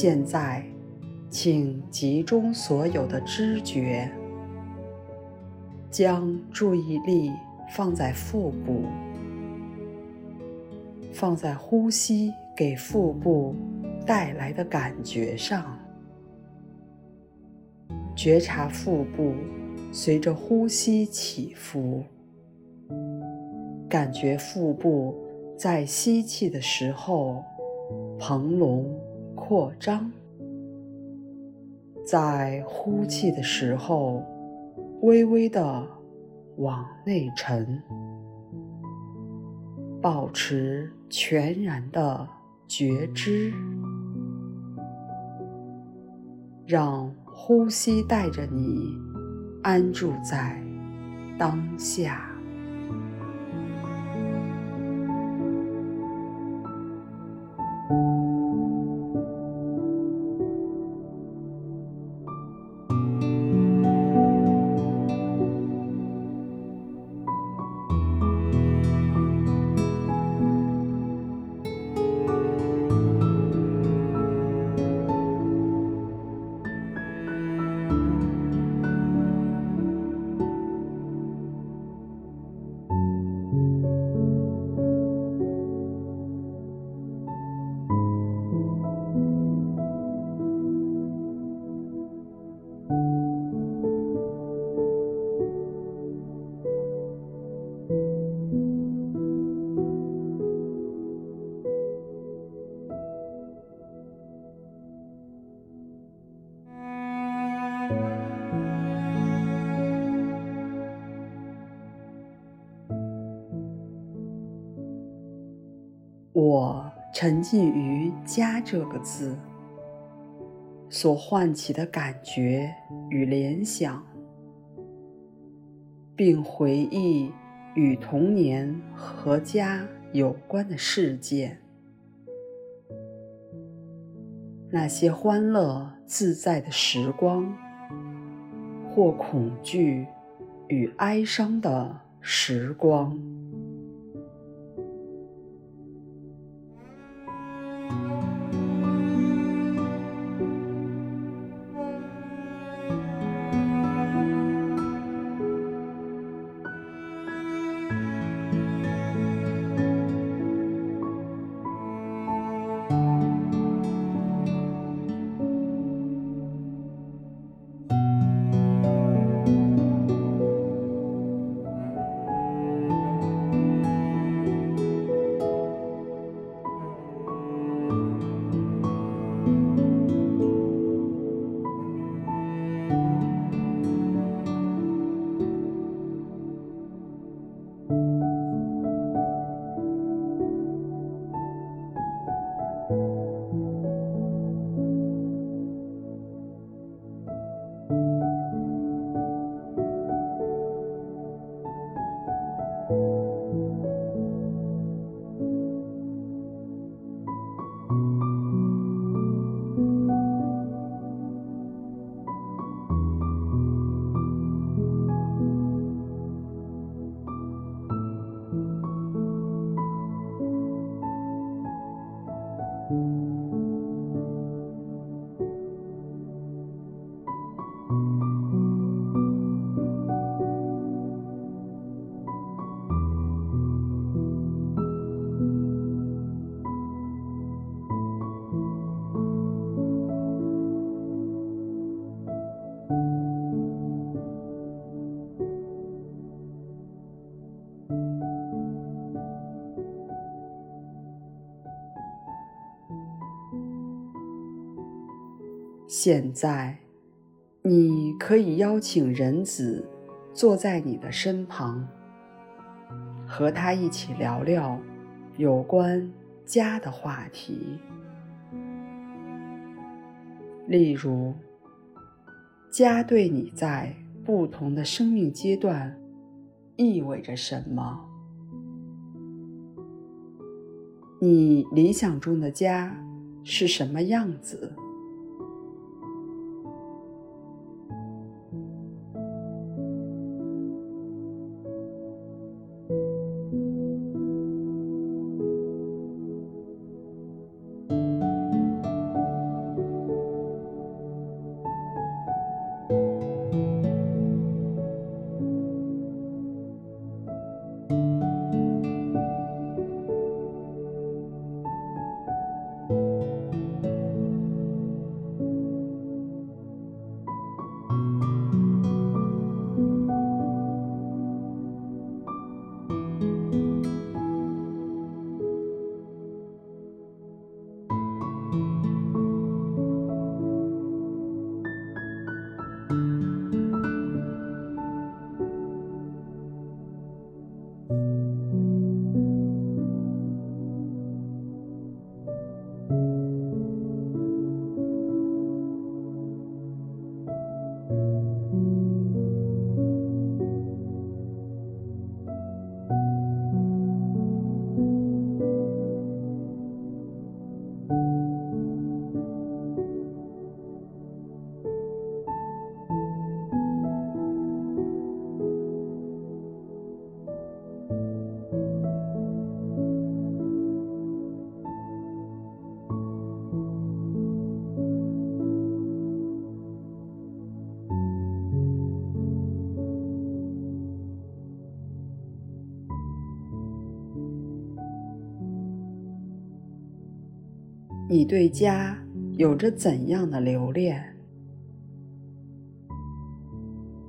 现在，请集中所有的知觉，将注意力放在腹部，放在呼吸给腹部带来的感觉上，觉察腹部随着呼吸起伏，感觉腹部在吸气的时候膨隆。扩张，在呼气的时候，微微的往内沉，保持全然的觉知，让呼吸带着你安住在当下。沉浸于“家”这个字所唤起的感觉与联想，并回忆与童年和家有关的事件，那些欢乐自在的时光，或恐惧与哀伤的时光。现在，你可以邀请人子坐在你的身旁，和他一起聊聊有关家的话题。例如，家对你在不同的生命阶段意味着什么？你理想中的家是什么样子？你对家有着怎样的留恋？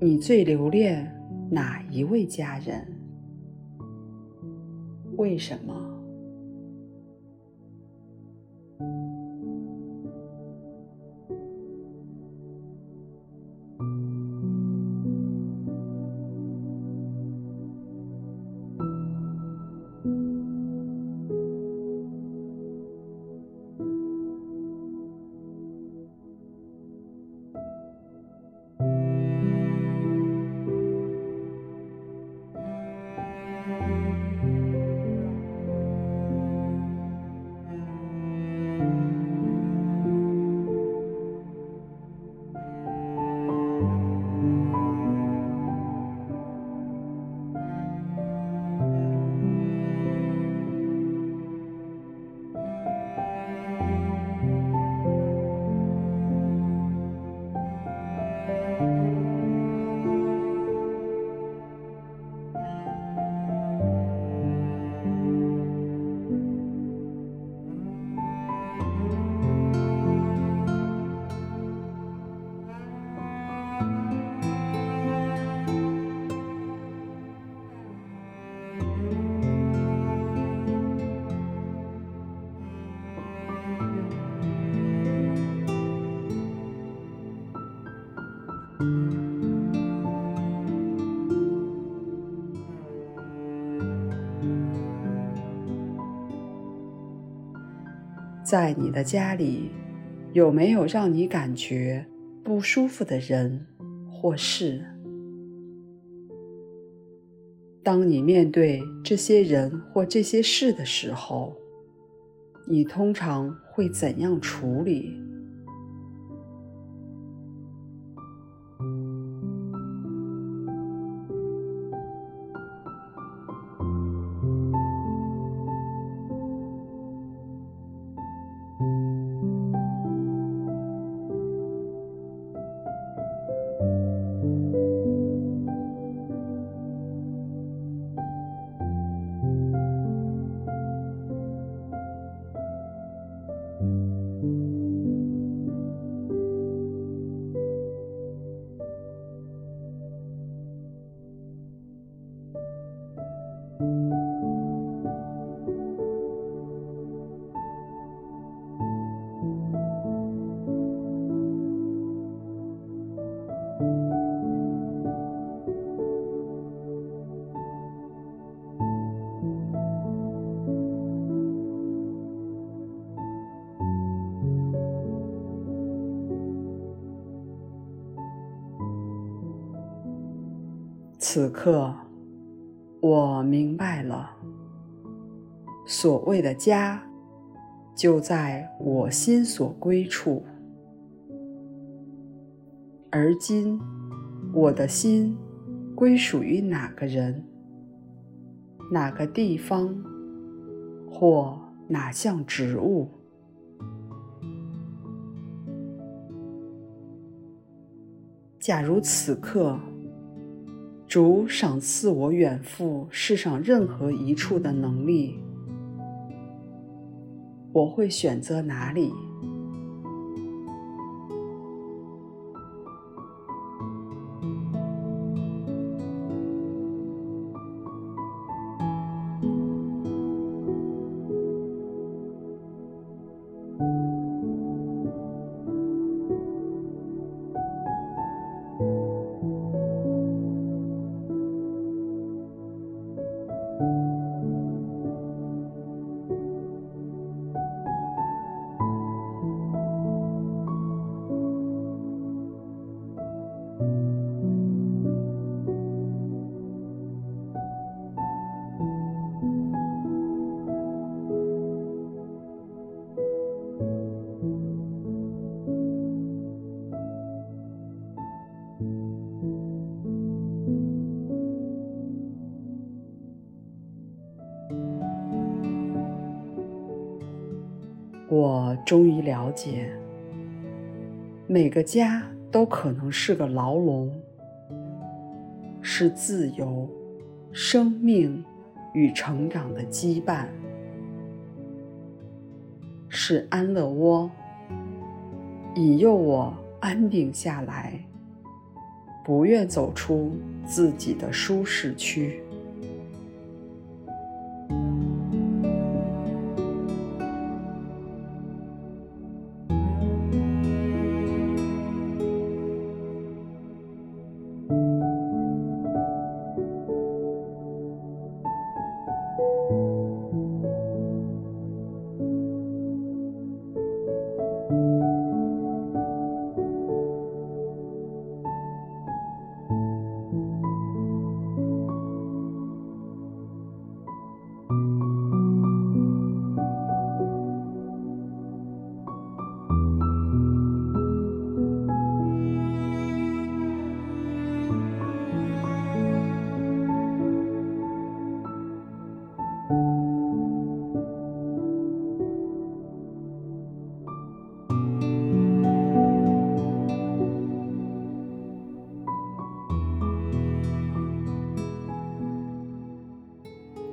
你最留恋哪一位家人？为什么？在你的家里，有没有让你感觉不舒服的人或事？当你面对这些人或这些事的时候，你通常会怎样处理？此刻，我明白了，所谓的家，就在我心所归处。而今，我的心归属于哪个人、哪个地方，或哪项植物？假如此刻，主赏赐我远赴世上任何一处的能力，我会选择哪里？我终于了解，每个家都可能是个牢笼，是自由、生命与成长的羁绊，是安乐窝，引诱我安定下来，不愿走出自己的舒适区。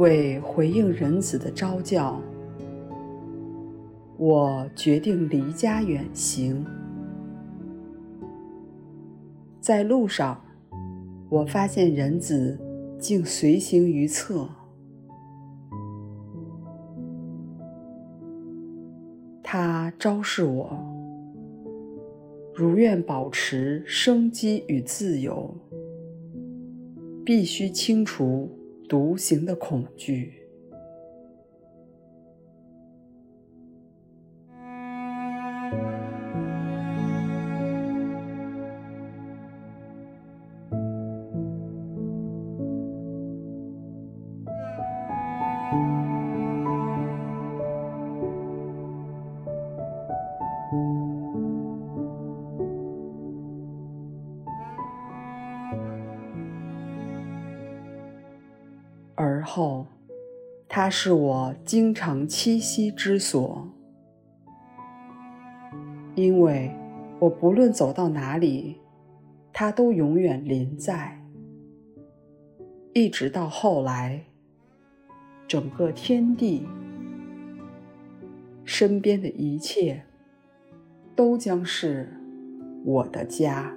为回应人子的召叫，我决定离家远行。在路上，我发现人子竟随行于侧，他昭示我，如愿保持生机与自由，必须清除。独行的恐惧。它是我经常栖息之所，因为我不论走到哪里，它都永远临在。一直到后来，整个天地、身边的一切，都将是我的家。